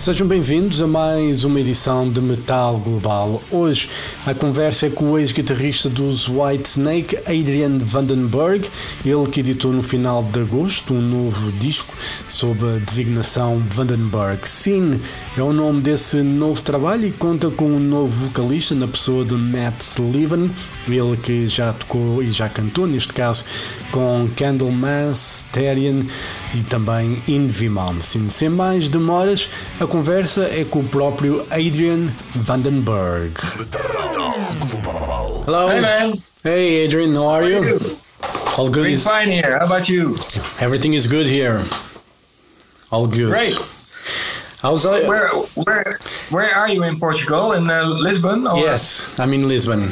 Sejam bem-vindos a mais uma edição de Metal Global. Hoje a conversa é com o ex-guitarrista dos White Snake, Adrian Vandenberg, ele que editou no final de agosto um novo disco sob a designação Vandenberg. Sin é o nome desse novo trabalho e conta com um novo vocalista na pessoa de Matt Sullivan, ele que já tocou e já cantou, neste caso, com Candlemas, Therian e também Invimam. Sem mais demoras, a conversa é com o próprio Adrian Vandenberg. Hello. Hey man. Hey Adrian, how are you? All good. Doing Is, fine here. How about you? everything is good here. All good. Great. How's I? Where where where are you in Portugal? In uh, Lisbon? Or? Yes, I'm in Lisbon.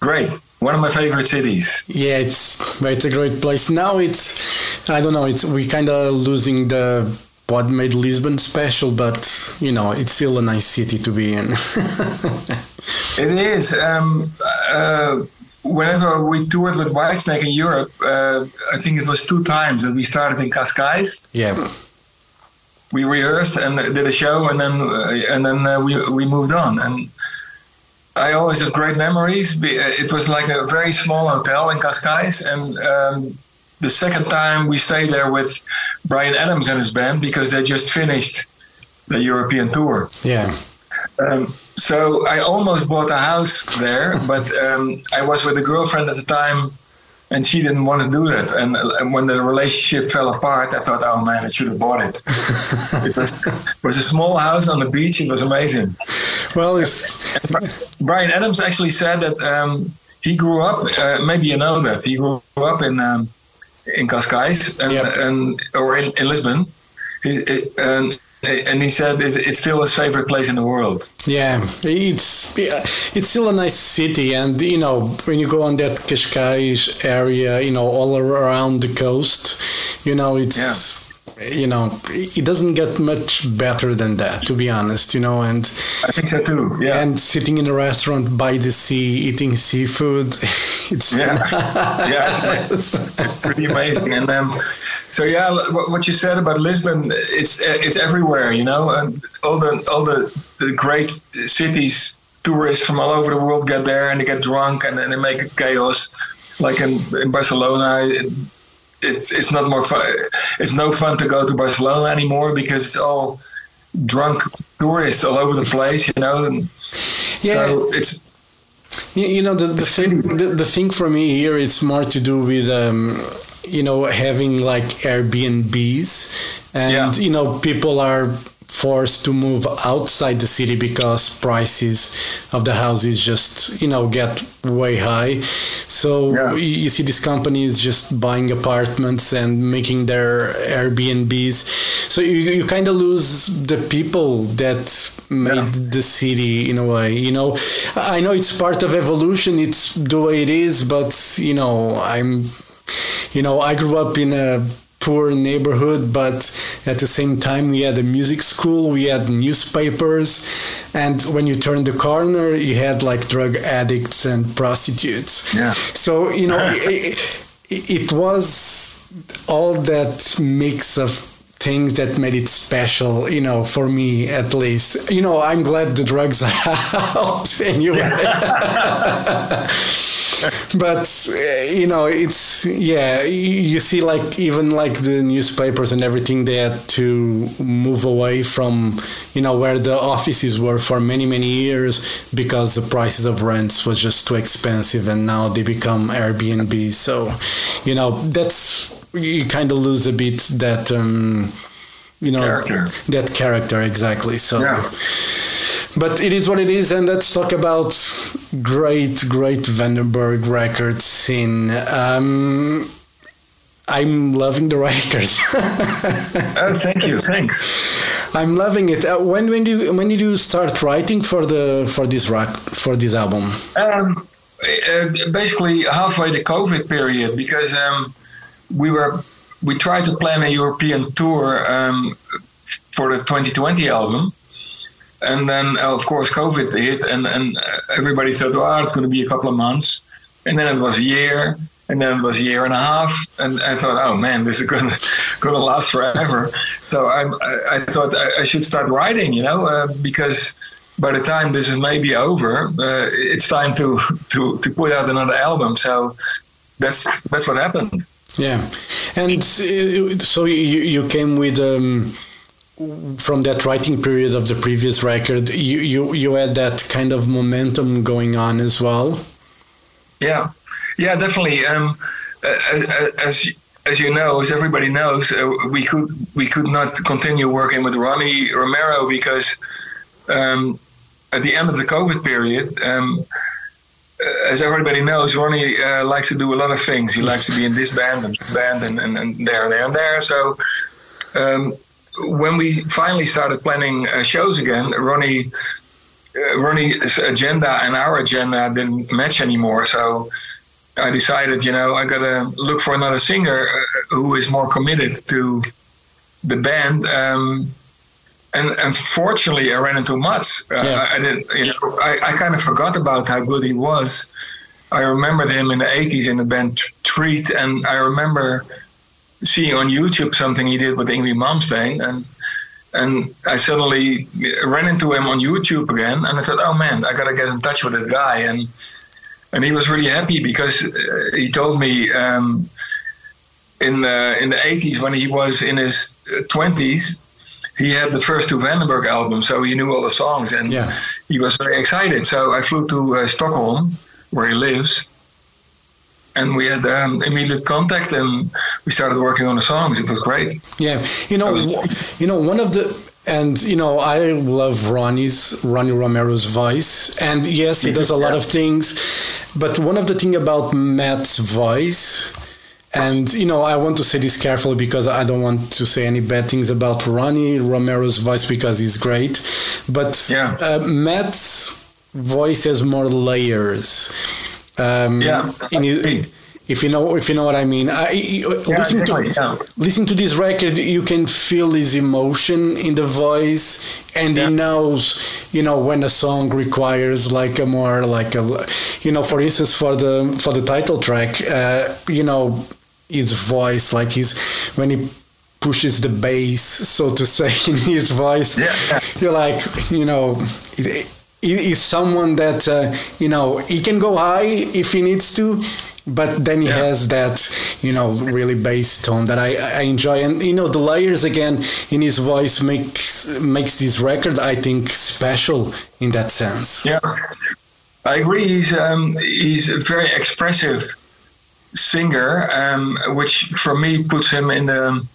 Great. One of my favorite cities. Yeah, it's it's a great place. Now it's I don't know. It's we kind of losing the what made Lisbon special, but you know it's still a nice city to be in. It is. Um, uh, whenever we toured with Whitesnake in Europe, uh, I think it was two times that we started in Cascais. yeah, We rehearsed and did a show, and then uh, and then uh, we we moved on. And I always have great memories. Uh, It was like a very small hotel in Cascais, and um, the second time we stayed there with Bryan Adams and his band because they just finished the European tour. yeah, Um, so I almost bought a house there, but um, I was with a girlfriend at the time, and she didn't want to do that. And, and when the relationship fell apart, I thought, oh man, I should have bought it. it, was, it was a small house on the beach. It was amazing. well, it's Bryan Adams actually said that um, he grew up. Uh, maybe you know that he grew up in um, in Cascais and, Yep. and or in, in Lisbon. He, and and he said it's still his favorite place in the world. Yeah, it's it's still a nice city, and you know when you go on that Cascais area, you know all around the coast, you know it's. You know, it doesn't get much better than that, to be honest. You know, and I think so too. Yeah. and sitting in a restaurant by the sea eating seafood it's Yeah, yeah, it's, it's pretty amazing. And um, so yeah, what, what you said about Lisbon, it's it's everywhere, you know, and all the all the, the great cities, tourists from all over the world get there and they get drunk and then they make a chaos. Like in, in Barcelona, it, it's it's not more fun. It's no fun to go to Barcelona anymore because it's all drunk tourists all over the place, you know. And yeah so it's you, you know the, the thing the, the thing for me here it's more to do with um you know having like airbnbs and Yeah. you know people are forced to move outside the city because prices of the houses just you know get way high so Yeah. you, see these companies just buying apartments and making their airbnbs so you, you kind of lose the people that made Yeah. the city in a way you know i know it's part of evolution it's the way it is but you know i'm you know i grew up in a poor neighborhood but at the same time we had a music school we had newspapers and when you turned the corner you had like drug addicts and prostitutes. Yeah. so you know it, it, it was all that mix of things that made it special you know for me at least. You know i'm glad the drugs are out anyway but uh, you know it's yeah you you see like even like the newspapers and everything they had to move away from you know where the offices were for many many years because the prices of rents was just too expensive and now they become airbnb so you know that's you kind of lose a bit that um you know Character. that character exactly so Yeah. But it is what it is, and let's talk about great, great Vandenberg record Sin. Um, I'm loving the records. oh, thank you, thanks. I'm loving it. Uh, when when did you, when did you start writing for the for this rock for this album? Um, uh, basically halfway the COVID period because um, we were we tried to plan a European tour um, for the 2020 album, and then uh, of course COVID hit, and and everybody thought, oh, it's going to be a couple of months, and then it was a year, and then it was a year and a half, and I thought, oh man, this is going to going to last forever. So I I, thought I, I, should start writing, you know, uh, because by the time this is maybe over, uh, it's time to, to to put out another album. So that's that's what happened. Yeah, and uh, so you you came with. Um, from that writing period of the previous record, you, you you had that kind of momentum going on as well. Yeah, yeah, definitely. Um, as as you know, as everybody knows, uh, we could we could not continue working with Ronnie Romero because um, at the end of the COVID period, um, uh, as everybody knows, Ronnie uh, likes to do a lot of things. He likes to be in this band and this band and, and, and there and there and there. So um, when we finally started planning uh, shows again, Ronnie. Uh, Ronnie's agenda and our agenda didn't match anymore, so I decided, you know, I gotta look for another singer uh, who is more committed to the band. Um, and unfortunately, I ran into Mats. Uh, yeah. I, I did, you know, I, I kind of forgot about how good he was. I remembered him in the '80s in the band Treat, and I remember seeing on YouTube something he did with Yngwie Malmsteen, and and I suddenly ran into him on YouTube again, and I thought, oh man, I gotta get in touch with that guy, and and he was really happy because uh, he told me um, in the in the 80s when he was in his 20s he had the first two Vandenberg albums so he knew all the songs and yeah. he was very excited so I flew to uh, Stockholm where he lives and we had um, immediate contact and we started working on the songs. It was great. Yeah. You know was, you know one of the and you know I love Ronnie's Ronnie Romero's voice, and yes, he does a lot of things, but one of the thing about Mats' voice, and you know I want to say this carefully because I don't want to say any bad things about Ronnie Romero's voice because he's great, but yeah. uh, Mats' voice has more layers. Um, yeah, in if you know if you know what I mean. I, yeah, listen to yeah. listen to this record, you can feel his emotion in the voice, and yeah. he knows you know when a song requires like a more like a you know for instance for the for the title track, uh, you know his voice like his when he pushes the bass so to say in his voice yeah. you're like you know he's someone that uh, you know he can go high if he needs to but then he yeah. has that you know really bass tone that I, I enjoy. And you know the layers again in his voice makes makes this record I think special in that sense. Yeah. I agree. He's um, he's a very expressive singer um, which for me puts him in the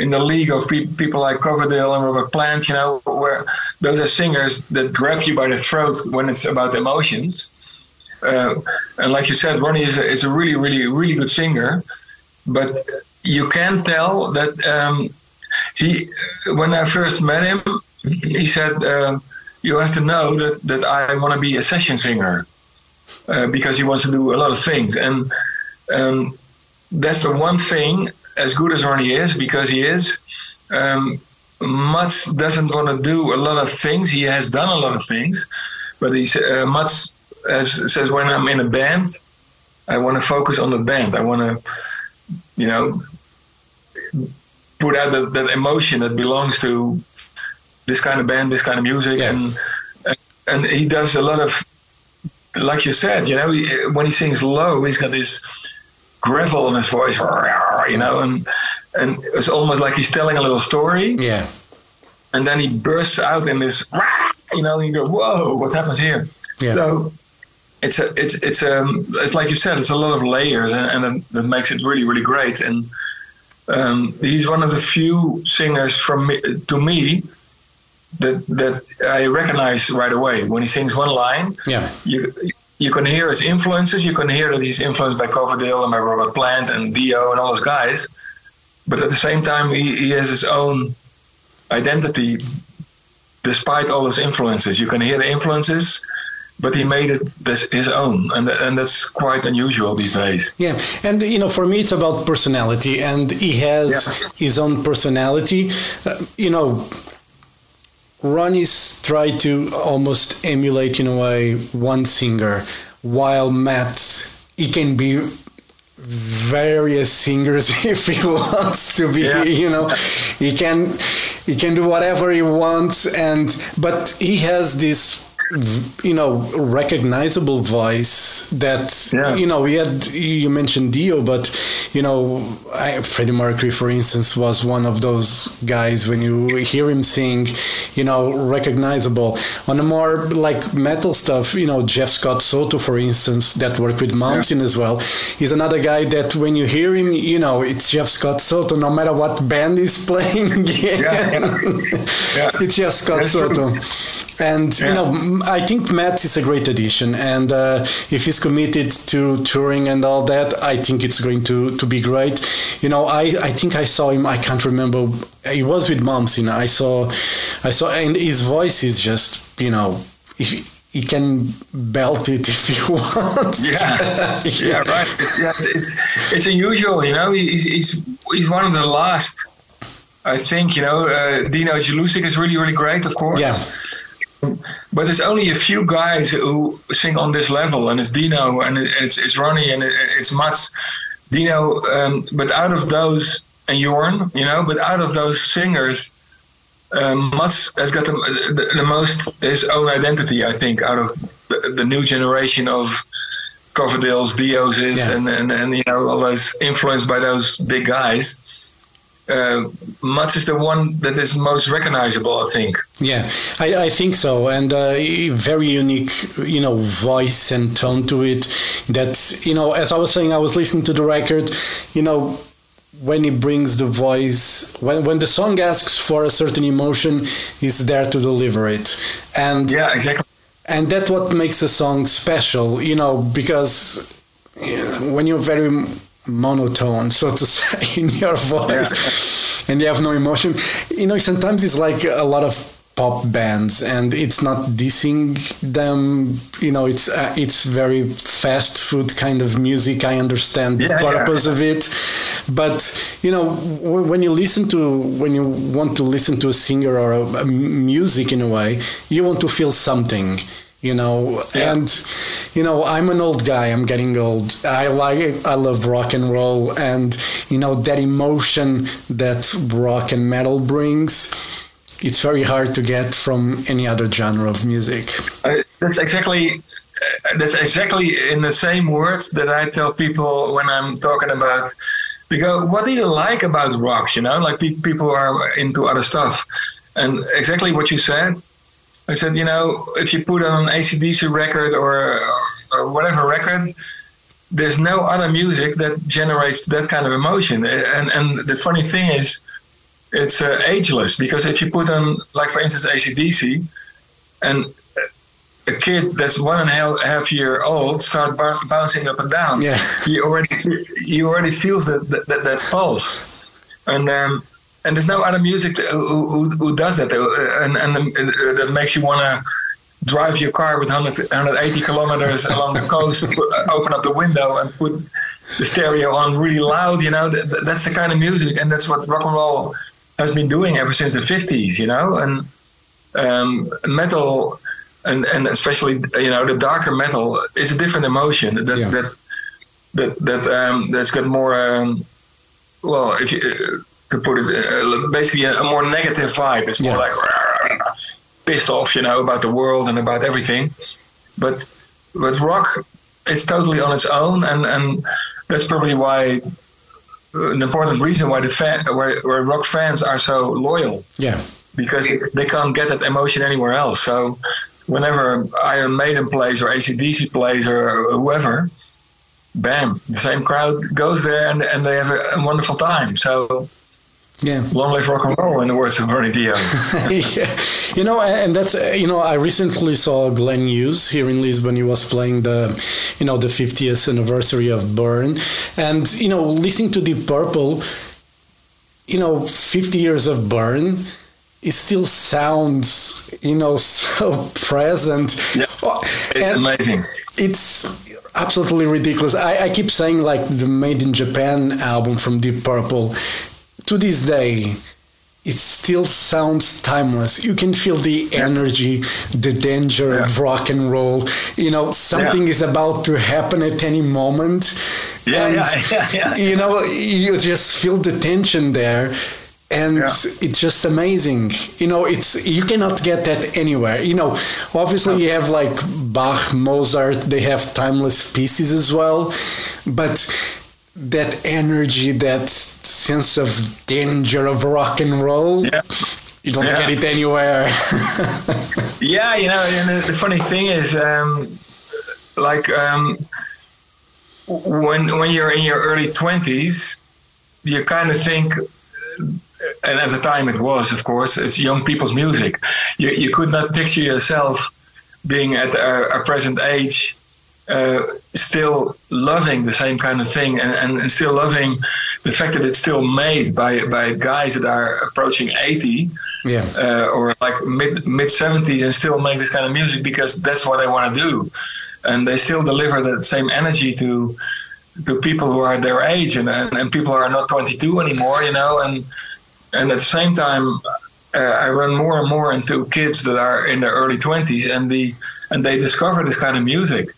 in the league of pe- people like Coverdale and Robert Plant you know where those are singers that grab you by the throat when it's about emotions uh, and like you said, Ronnie is a, is a really, really, really good singer, but you can tell that um, he. When I first met him, he said, uh, "You have to know that that I want to be a session singer uh, because he wants to do a lot of things." And um, that's the one thing. As good as Ronnie is, because he is, um, Mats doesn't want to do a lot of things. He has done a lot of things, but he's uh, Mats as says when I'm in a band, I want to focus on the band. I want to, you know, put out that, that emotion that belongs to this kind of band, this kind of music, yeah. and and he does a lot of, like you said, you know, he, when he sings low, he's got this gravel in his voice, you know, and and it's almost like he's telling a little story. Yeah. And then he bursts out in this, you know, and you go, whoa, what happens here? Yeah. So it's a, it's it's um it's like you said, it's a lot of layers, and, and that makes it really really great. And um, he's one of the few singers from me, to me that that I recognize right away when he sings one line. Yeah, you you can hear his influences. You can hear that he's influenced by Coverdale and by Robert Plant and Dio and all those guys. But at the same time, he, he has his own identity despite all those influences. You can hear the influences but he made it this, his own, and and that's quite unusual these days. Yeah, and you know, for me, it's about personality, and he has yeah. his own personality. Uh, you know, Ronnie's tried to almost emulate in a way one singer, while Mats he can be various singers if he wants to be Yeah. you know he can he can do whatever he wants and but he has this you know recognizable voice that Yeah. you know we had you mentioned dio but you know I, freddie mercury for instance was one of those guys when you hear him sing you know recognizable on a more like metal stuff you know jeff scott soto for instance that worked with Malmsteen as well he's another guy that when you hear him you know it's jeff scott soto no matter what band he's playing Yeah. Yeah. it's Jeff Scott That's true. And you know, I think Mats is a great addition, and uh, if he's committed to touring and all that, I think it's going to, to be great. You know, I, I think I saw him. I can't remember. He was with Malmsteen. I saw, I saw, and his voice is just you know, he, he can belt it if he wants. Yeah, yeah, right. It's, yeah, it's it's unusual, you know. He's he's he's one of the last. I think you know uh, Dino Jelusic is really really great, of course. Yeah. But there's only a few guys who sing on this level, and it's Dino, and it's it's Ronnie, and it's Mats. Dino, um, but out of those, and Jorn, you know, but out of those singers, um, Mats has got the, the, the most his own identity, I think, out of the, the new generation of Coverdale's, Dios Yeah. and, and and you know, all those influenced by those big guys. Uh, Mats is the one that is most recognizable, I think. Yeah, I, I think so, and uh, very unique, you know, voice and tone to it. That you know, as I was saying, I was listening to the record, you know, when he brings the voice, when when the song asks for a certain emotion, he's there to deliver it, and Yeah, exactly. and that's what makes a song special, you know, because when you're very monotone, so to say, in your voice, and you have no emotion, you know, sometimes it's like a lot of pop bands, and it's not dissing them. You know, it's uh, it's very fast food kind of music. I understand the Yeah, yeah. purpose of it, but you know, w- when you listen to when you want to listen to a singer or a, a music in a way, you want to feel something you know Yeah. and you know i'm an old guy i'm getting old i like i love rock and roll and you know that emotion that rock and metal brings it's very hard to get from any other genre of music Uh, that's exactly uh, that's exactly in the same words that I tell people when I'm talking about. Go, "What do you like about rock?" You know, like pe- people are into other stuff, and exactly what you said. I said, you know, if you put on an ACDC record or or whatever record, there's no other music that generates that kind of emotion. And and the funny thing is, it's uh, ageless because if you put on, like for instance, ACDC, and a kid that's one and a half, year old start bou- bouncing up and down. Yeah. he already he already feels that that, that, that pulse, and um, and there's no other music who, who, who does that, and and uh, that makes you want to drive your car with 100, 180 kilometers along the coast, uh, open up the window and put the stereo on really loud. You know, that, that- that's the kind of music, and that's what rock and roll has been doing ever since the 50s. You know, and um, metal and and especially you know the darker metal is a different emotion that Yeah. that that that um, that's got more um, well if you uh, to put it uh, basically a, a more negative vibe it's more Yeah. like pissed off you know about the world and about everything but with rock it's totally on its own and and that's probably why uh, an important reason why the fan why, why rock fans are so loyal yeah because they can't get that emotion anywhere else. So whenever Iron Maiden plays or ACDC plays or whoever, bam, the same crowd goes there and, and they have a, a wonderful time. So yeah long live rock and roll in the words of Bernie Dio. yeah. You know, and that's you know, I recently saw Glenn Hughes here in Lisbon. He was playing the, you know, the 50th anniversary of Burn, and you know, listening to Deep Purple, you know, 50 years of Burn, it still sounds, you know, so present. Yeah. It's and- amazing. it's absolutely ridiculous. I, I keep saying like the Made in Japan album from Deep Purple. To this day, it still sounds timeless. You can feel the energy, the danger yeah. of rock and roll. You know, something yeah. is about to happen at any moment. Yeah, and, yeah, yeah, You know, you just feel the tension there. And it's just amazing. You know, it's you cannot get that anywhere. You know, obviously you have like Bach, Mozart, they have timeless pieces as well, but that energy, that sense of danger of rock and roll. Yeah. You don't yeah. get it anywhere. yeah, you know, and the funny thing is, um, like um, when when you're in your early twenties, you kind of think, and at the time it was, of course, it's young people's music. You you could not picture yourself being at a, a present age uh, still loving the same kind of thing and, and, and, still loving the fact that it's still made by by guys that are approaching 80 yeah. uh, or like mid mid 70s and still make this kind of music because that's what they want to do and they still deliver that same energy to to people who are their age and, and, and people who are not 22 anymore you know and and at the same time uh, I run more and more into kids that are in their early 20s and the and they discover this kind of music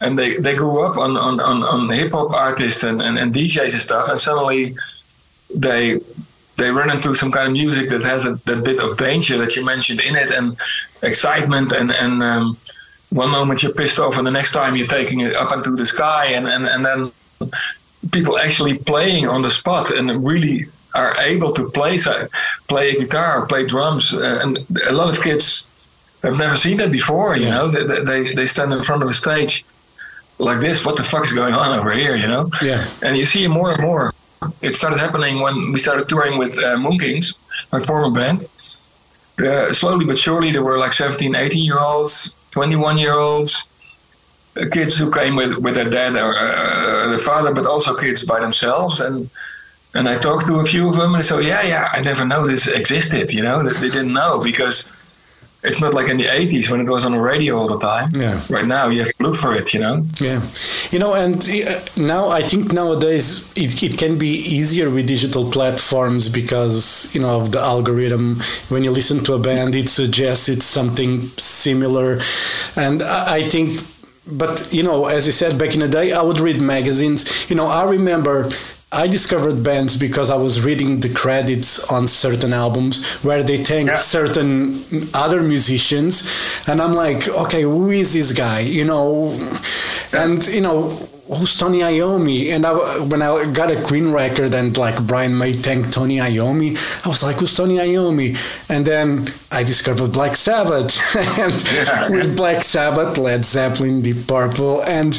and they, they grew up on, on, on, on hip hop artists and, and, and DJs and stuff, and suddenly they they run into some kind of music that has a, that bit of danger that you mentioned in it, and excitement, and and um, one moment you're pissed off, and the next time you're taking it up into the sky, and and, and then people actually playing on the spot and really are able to play play a guitar, play drums, uh, and a lot of kids have never seen that before. You yeah. know, they, they they stand in front of a stage like this. What the fuck is going on over here? You know? Yeah. And you see more and more. It started happening when we started touring with uh, MoonKings, my former band. Uh, slowly but surely, there were like 17, 18 year olds, 21 year olds, uh, kids who came with, with their dad or uh, their father, but also kids by themselves. And and I talked to a few of them, and they said, "Yeah, yeah, I never know this existed. You know, they didn't know because it's not like in the 80s when it was on the radio all the time. Yeah. Right now, you have to look for it, you know? Yeah. You know, and uh, now I think nowadays it, it can be easier with digital platforms because, you know, of the algorithm. When you listen to a band, it suggests it's something similar. And I, I think but you know as you said back in the day i would read magazines you know i remember I discovered bands because I was reading the credits on certain albums where they thanked yeah. certain other musicians, and I'm like, okay, who is this guy? You know, and you know, who's Tony Iommi? And I, when I got a Queen record and like Brian May thanked Tony Iommi, I was like, who's Tony Iommi? And then I discovered Black Sabbath, and yeah. with Black Sabbath, Led Zeppelin, Deep Purple, and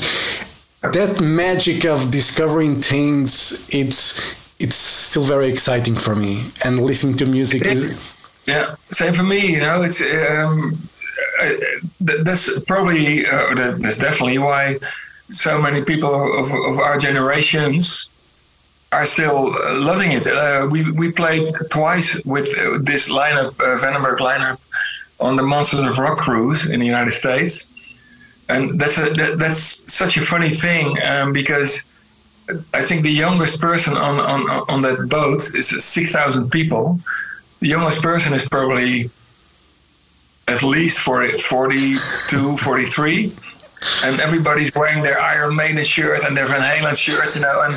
that magic of discovering things it's it's still very exciting for me. And listening to music is yeah. Same for me you know it's um, uh, that's probably uh, that's definitely why so many people of, of our generations are still loving it. Uh, we we played twice with uh, this lineup, uh, Vandenberg lineup, on the Monsters of Rock cruise in the United States and that's a, that, that's such a funny thing um, because I think the youngest person on on on that boat is six thousand people. The youngest person is probably at least 40, 42, 43. and everybody's wearing their Iron Maiden shirt and their Van Halen shirts, you know, and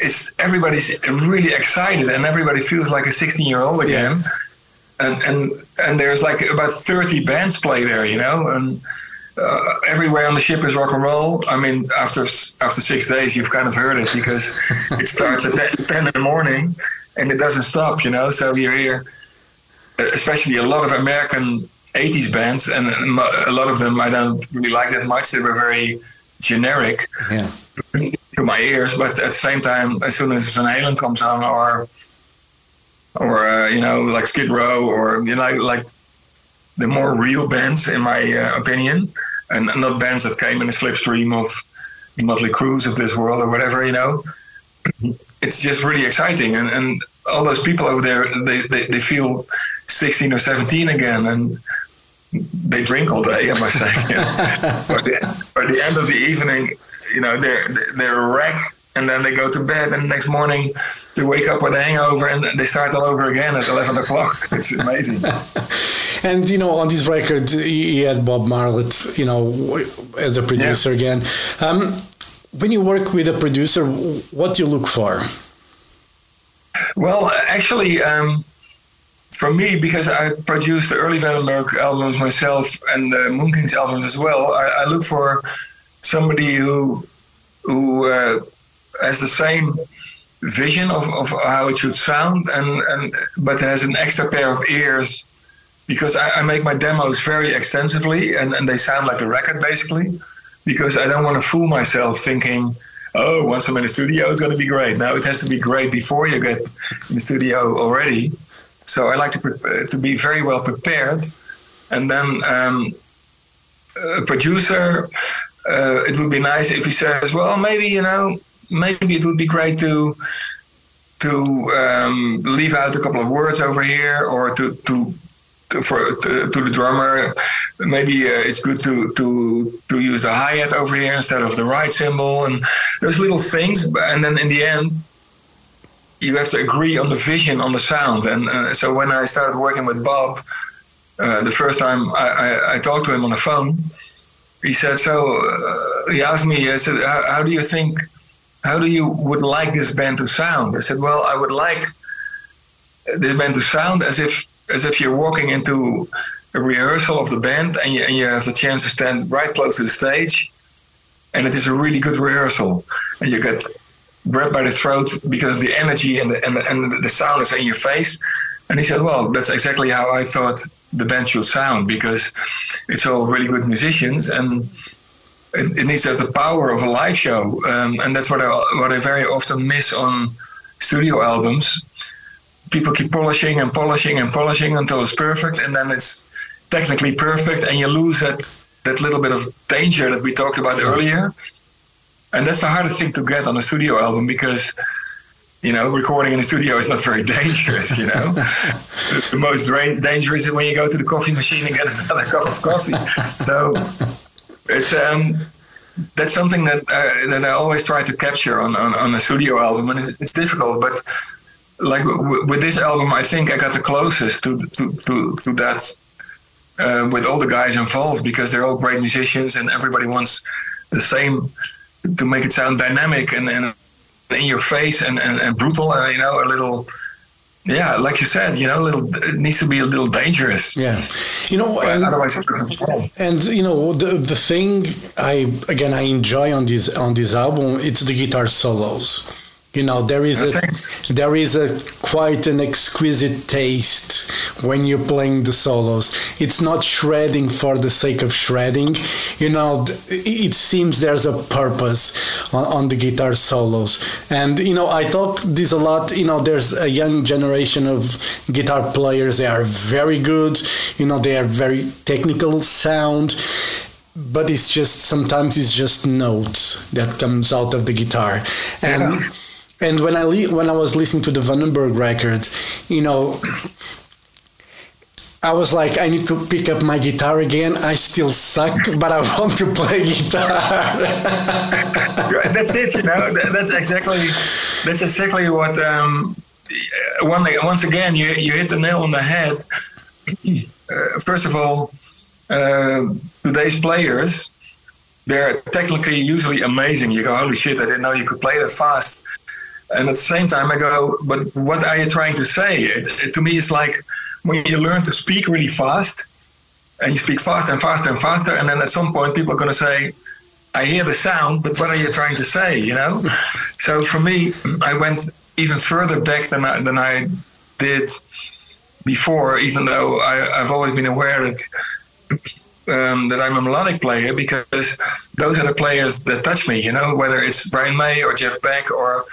it's everybody's really excited and everybody feels like a 16 year old again. Yeah. And and and there's like about 30 bands play there, you know, and uh, everywhere on the ship is rock and roll. I mean, after after six days, you've kind of heard it because it starts at 10, 10 in the morning and it doesn't stop, you know. So you hear, especially a lot of American 80s bands, and a lot of them I don't really like that much. They were very generic yeah. to my ears, but at the same time, as soon as Van Halen comes on, or or uh, you know, like Skid Row, or you know, like the more real bands, in my uh, opinion, and not bands that came in the slipstream of Motley Crues of this world or whatever, you know. It's just really exciting, and, and all those people over there, they, they, they feel 16 or 17 again, and they drink all day, I must say. by, the, by the end of the evening, you know, they're they're wrecked and then they go to bed, and the next morning they wake up with a hangover and they start all over again at 11 o'clock. It's amazing. and, you know, on this record, he had Bob Marlette, you know, as a producer yeah. again. Um, when you work with a producer, what do you look for? Well, actually, um, for me, because I produced the early Vandenberg albums myself and the MoonKings albums as well, I, I look for somebody who who uh, has the same vision of, of how it should sound and, and but has an extra pair of ears because I, I make my demos very extensively and, and they sound like a record basically because I don't want to fool myself thinking oh once I'm in the studio it's going to be great. Now it has to be great before you get in the studio already. So I like to pre- to be very well prepared. And then um, a producer uh, it would be nice if he says well maybe you know maybe it would be great to to um, leave out a couple of words over here, or to to, for to, to, the drummer. Maybe uh, it's good to to to use the hi hat over here instead of the ride cymbal, and those little things. And then in the end, you have to agree on the vision on the sound. And uh, so when I started working with Bob, uh, the first time I, I, I, talked to him on the phone, he said, "So uh, he asked me, I said, how, how do you think?" How do you would like this band to sound? I said, well, I would like this band to sound as if as if you're walking into a rehearsal of the band and you, and you have the chance to stand right close to the stage, and it is a really good rehearsal, and you get grabbed by the throat because of the energy and the, and the, and the sound is in your face. And he said, well, that's exactly how I thought the band should sound because it's all really good musicians and it, it, needs to have the power of a live show, um, and that's what I what I very often miss on studio albums. People keep polishing and polishing and polishing until it's perfect, and then it's technically perfect, and you lose that that little bit of danger that we talked about earlier. And that's the hardest thing to get on a studio album because you know, recording in the studio is not very dangerous, you know. the most dangerous is when you go to the coffee machine and get another cup of coffee. So it's um, that's something that uh, that I always try to capture on, on, on a studio album, and it's, it's difficult. But like w- with this album, I think I got the closest to to to, to that uh, with all the guys involved because they're all great musicians, and everybody wants the same to make it sound dynamic and, and in your face and, and, and brutal, uh, you know, a little yeah, like you said, you know, little it needs to be a little dangerous. Yeah, you know, and, otherwise and you know the the thing I again I enjoy on this on this album it's the guitar solos you know there is a there is a quite an exquisite taste when you're playing the solos. It's not shredding for the sake of shredding. You know it seems there's a purpose on, on the guitar solos. And you know i talk this a lot. You know there's a young generation of guitar players. They are very good. You know they are very technical sound. But it's just sometimes it's just notes that comes out of the guitar. And yeah and when I when I was listening to the Vandenberg record, you know, I was like, I need to pick up my guitar again. I still suck, but I want to play guitar. that's it, you know. That's exactly that's exactly what. Um, one once again, you you hit the nail on the head. Uh, first of all, uh, today's players, they're technically usually amazing. You go, holy shit! I didn't know you could play that fast and at the same time, I go, but what are you trying to say? It, it, to me, it's like when you learn to speak really fast, and you speak faster and faster and faster, and then at some point, people are going to say, I hear the sound, but what are you trying to say? You know. so for me, I went even further back than I, than I did before, even though I, have always been aware that. Um, that I'm a melodic player because those are the players that touch me, you know, whether it's Brian May or Jeff Beck or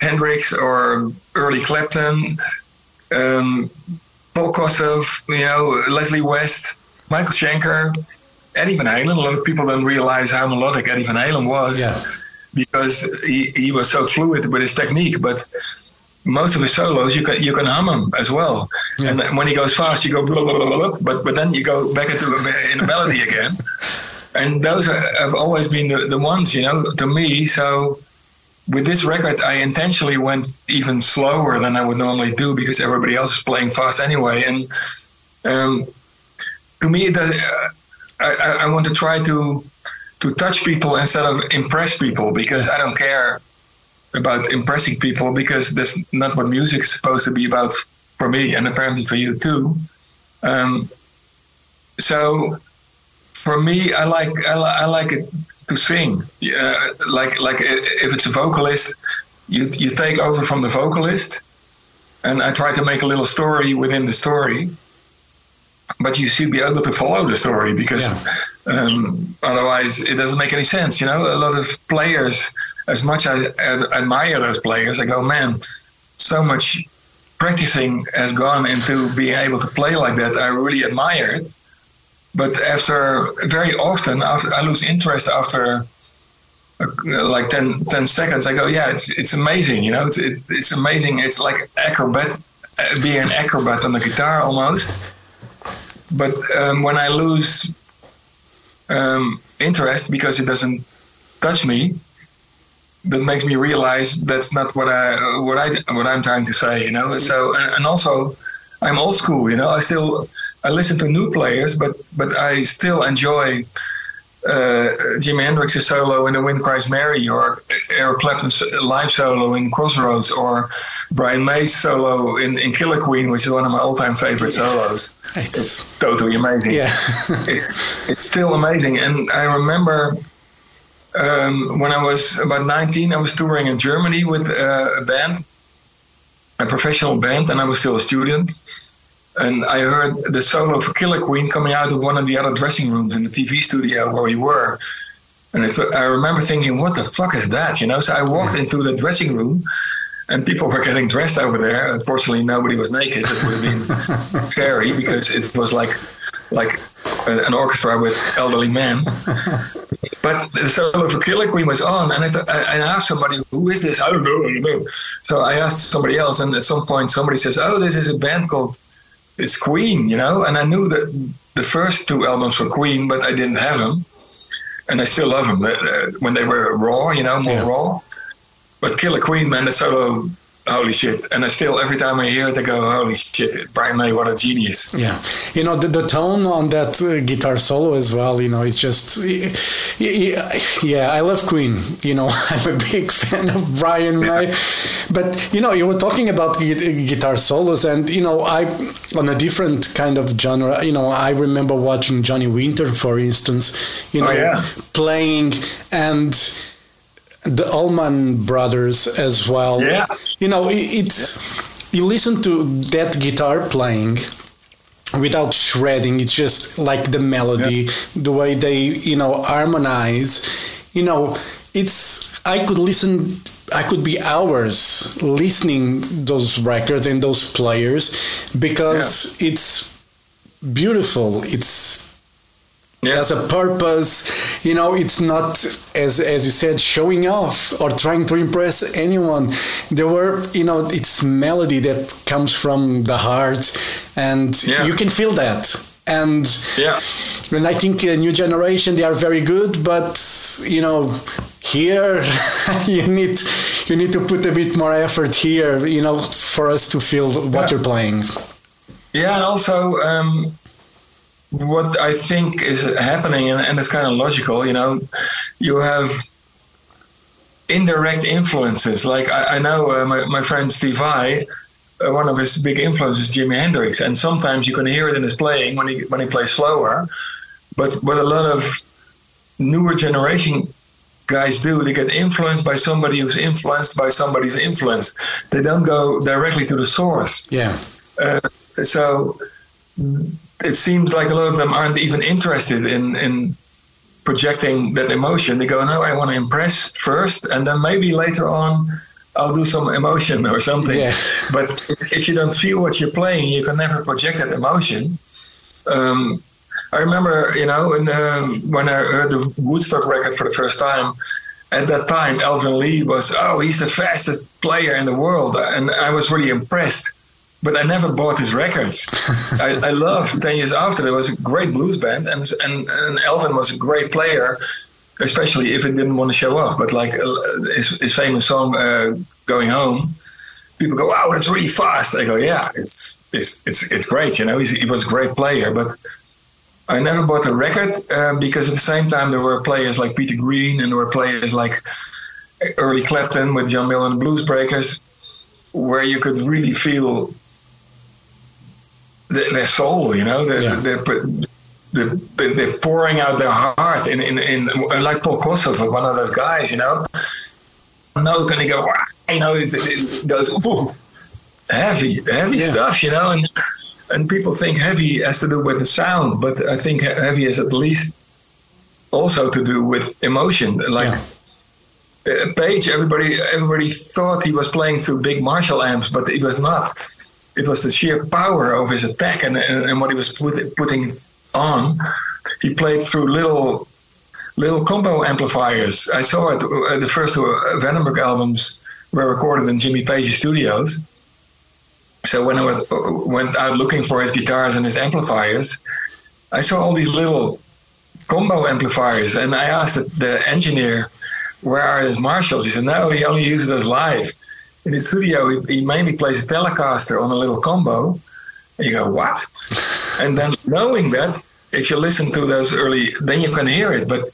Hendrix or early Clapton, um, Paul Kossoff, you know, Leslie West, Michael Schenker, Eddie Van Halen. A lot of people don't realize how melodic Eddie Van Halen was yeah. because he, he was so fluid with his technique. But most of his solos, you can you can hum them as well. Yeah. And when he goes fast, you go blah, blah, blah, blah, but but then you go back into in a melody again. And those are, have always been the, the ones, you know, to me. So with this record, I intentionally went even slower than I would normally do because everybody else is playing fast anyway. And um, to me, the, uh, I, I want to try to to touch people instead of impress people because I don't care about impressing people because that's not what music is supposed to be about for me and apparently for you too. Um, so for me, I like I, I like it to sing. Uh, like like if it's a vocalist, you you take over from the vocalist, and I try to make a little story within the story. But you should be able to follow the story because yeah. um, otherwise it doesn't make any sense. You know, a lot of players, as much as I admire those players, I go, man, so much practicing has gone into being able to play like that. I really admire it but after very often, after, I lose interest after uh, like 10, 10, seconds. I go, yeah, it's it's amazing. You know, it's it, it's amazing. It's like acrobat, uh, being an acrobat on the guitar almost. But um, when I lose um, interest because it doesn't touch me, that makes me realize that's not what I what I what I'm trying to say. You know, so and, and also I'm old school. You know, I still I listen to new players, but but I still enjoy uh, Jimi Hendrix's solo in The Wind Cries Mary, or Eric Clapton's live solo in Crossroads, or Brian May's solo in, in Killer Queen, which is one of my all-time favorite solos. It's, it's totally amazing. Yeah, it's it's still amazing, and I remember. Um, when I was about 19, I was touring in Germany with uh, a band, a professional band, and I was still a student and I heard the solo for Killer Queen coming out of one of the other dressing rooms in the TV studio where we were. And I, th- I remember thinking, what the fuck is that? You know, so I walked into the dressing room and people were getting dressed over there. Unfortunately, nobody was naked. It would have been scary because it was like like an orchestra with elderly men. but the solo for Killer Queen was on, and I, th- I, asked somebody, "Who is this?" I don't know. I don't know. So I asked somebody else, and at some point, somebody says, "Oh, this is a band called it's Queen, you know. And I knew that the first two albums were Queen, but I didn't have them, and I still love them uh, when they were raw, you know, more yeah. raw. But Killer Queen, man, the solo holy shit. And I still, every time I hear it, I go, holy shit, Brian May, what a genius. Yeah. You know, the, the tone on that uh, guitar solo as well, you know, it's just, yeah, I love Queen. You know, I'm a big fan of Brian May. But, you know, you were talking about guitar solos, and, you know, I, on a different kind of genre, you know, I remember watching Johnny Winter, for instance, you oh, know, oh, yeah. playing and the Allman Brothers as well. Yeah. You know, it's yeah. you listen to that guitar playing without shredding. It's just like the melody, yeah. the way they you know harmonize. You know, it's I could listen. I could be hours listening those records and those players because yeah. it's beautiful. It's yeah. has a purpose you know it's not as as you said showing off or trying to impress anyone there were you know it's melody that comes from the heart and yeah. you can feel that and yeah and i think a new generation they are very good but you know here you need you need to put a bit more effort here you know for us to feel what yeah. you're playing yeah and also um what I think is happening, and, and it's kind of logical, you know, you have indirect influences. Like I, I know uh, my, my friend Steve Vai, uh, one of his big influences is Jimi Hendrix, and sometimes you can hear it in his playing when he when he plays slower. But what a lot of newer generation guys do, they get influenced by somebody who's influenced by somebody who's influenced. They don't go directly to the source. Yeah. Uh, so it seems like a lot of them aren't even interested in in projecting that emotion. They go, no, I want to impress first, and then maybe later on I'll do some emotion or something. Yeah. But if you don't feel what you're playing, you can never project that emotion. Um, I remember, you know, in, um, when I heard the Woodstock record for the first time. At that time, Alvin Lee was, oh, he's the fastest player in the world, and I was really impressed but I never bought his records. I, I loved Ten Years After. It was a great blues band, and, and and Alvin was a great player. especially if it didn't want to show off. But like uh, his, his famous song uh, "Going Home," people go, "Wow, that's really fast." I go, "Yeah, it's it's it's it's great." You know, He's, he was a great player, but I never bought a record um, because at the same time there were players like Peter Green and there were players like early Clapton with John Mayall and the Blues Breakers, where you could really feel their soul. You know, the, yeah. the, the, they're pouring out their heart in, in, in like Paul Kossoff, one of those guys. You know, note and they go, you know, it, it goes ooh, heavy, heavy yeah. stuff. You know, and and people think heavy has to do with the sound, but I think heavy is at least also to do with emotion. Like yeah. uh, Page, everybody everybody thought he was playing through big Marshall amps, but it was not. It was the sheer power of his attack and, and, and what he was put, putting on. He played through little little combo amplifiers. I saw it. Uh, the first two Vandenberg albums were recorded in Jimmy Page's studios so when I was, went out looking for his guitars and his amplifiers, I saw all these little combo amplifiers, and I asked the, the engineer, "Where are his Marshalls?" He said, "No, he only uses those live. In the studio, he, he mainly plays a Telecaster on a little combo." And you go, "What?" and then knowing that, if you listen to those early, then you can hear it, but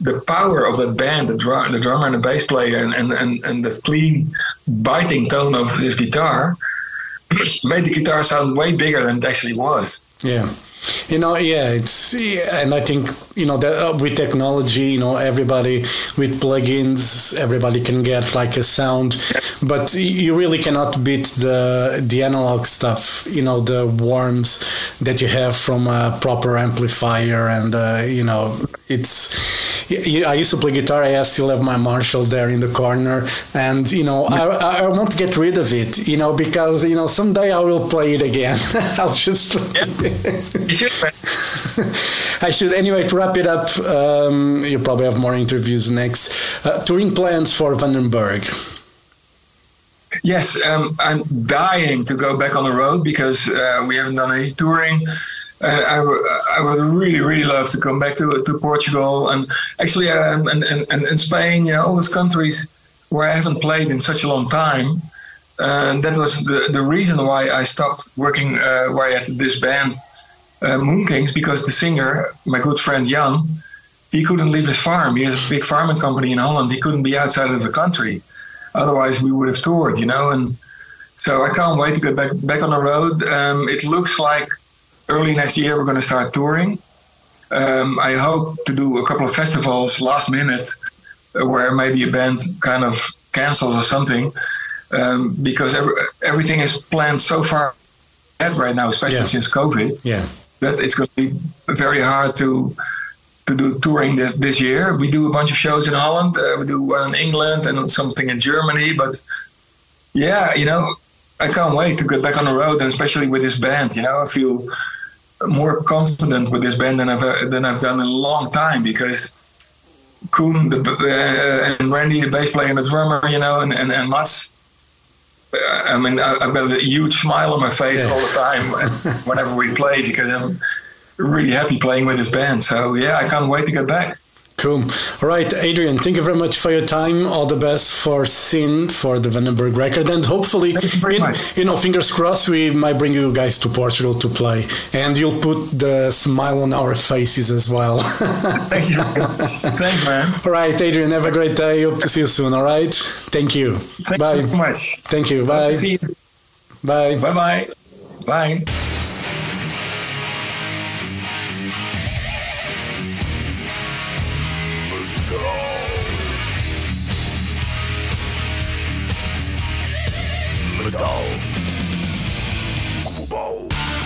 the power of that band, the, drum, the drummer and the bass player, and, and, and, and the clean, biting tone of his guitar made the guitar sound way bigger than it actually was. Yeah. You know, yeah, it's and I think you know that uh, with technology, you know, everybody with plugins, everybody can get like a sound, but you really cannot beat the the analog stuff. You know, the warmth that you have from a proper amplifier, and uh, you know, it's I used to play guitar. I still have my Marshall there in the corner, and you know, I, I want to get rid of it. You know, because you know, someday I will play it again. I'll just. I should anyway to wrap it up. Um, you probably have more interviews next. Uh, touring plans for Vandenberg. Yes, um, I'm dying to go back on the road because uh, we haven't done any touring. I, I, would really, really love to come back to to Portugal and actually um, and, and, and Spain, you know, all these countries where I haven't played in such a long time. And that was the, the reason why I stopped working, uh, why I had this band, uh, MoonKings, because the singer, my good friend Jan, he couldn't leave his farm. He has a big farming company in Holland. He couldn't be outside of the country. Otherwise, we would have toured, you know. And so I can't wait to get back back on the road. Um, it looks like early next year we're going to start touring. Um, I hope to do a couple of festivals last minute uh, where maybe a band kind of cancels or something um, because every, everything is planned so far ahead right now, especially yeah. since COVID. Yeah, that it's going to be very hard to to do touring the, this year. We do a bunch of shows in Holland, uh, we do one in England and something in Germany, but yeah, you know, I can't wait to get back on the road, and especially with this band. You know, I feel more confident with this band than I've than I've done in a long time because Koen the, uh, and Randy, the bass player and the drummer, you know, and and, and Mats. Uh, I mean, I've got a huge smile on my face yeah. all the time whenever we play because I'm really happy playing with this band. So yeah, I can't wait to get back. Cool. All right, Adrian, thank you very much for your time. All the best for Sin, for the Vandenberg record. And hopefully, in, you know, fingers crossed, we might bring you guys to Portugal to play. And you'll put the smile on our faces as well. thank you very much. Thanks, man. All right, Adrian, have a great day. Hope to see you soon. All right. Thank you. Thank Bye. you so much. Thank you. Bye. You. Bye. Bye-bye. Bye.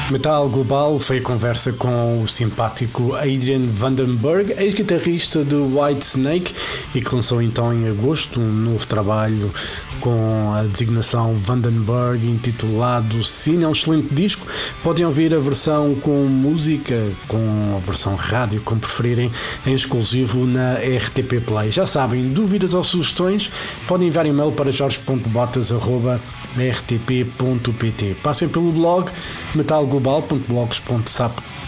Metal Global foi a conversa com o simpático Adrian Vandenberg, ex-guitarrista do White Snake e que lançou então em agosto um novo trabalho com a designação Vandenberg intitulado Cine. É um excelente disco. Podem ouvir a versão com música, com a versão rádio, como preferirem, em exclusivo na RTP Play. Já sabem, dúvidas ou sugestões, podem enviar e-mail para jorge.botas.rtp.pt. Passem pelo blog metalglobal.blogs.sap.com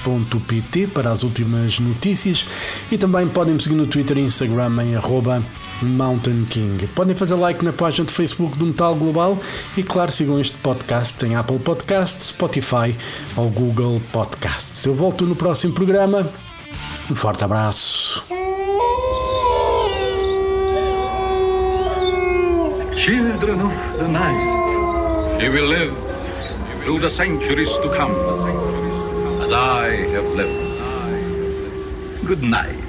metalglobal.pt para as últimas notícias e também podem me seguir no Twitter e Instagram em arroba Mountain King. Podem fazer like na página de Facebook do Metal Global e, claro, sigam este podcast em Apple Podcasts, Spotify ou Google Podcasts. Eu volto no próximo programa. Um forte abraço. Children of the night, will live through the centuries to come, as I have lived. Good night.